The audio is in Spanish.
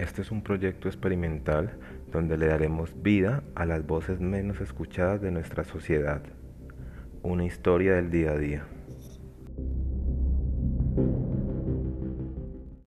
Este es un proyecto experimental donde le daremos vida a las voces menos escuchadas de nuestra sociedad. Una historia del día a día.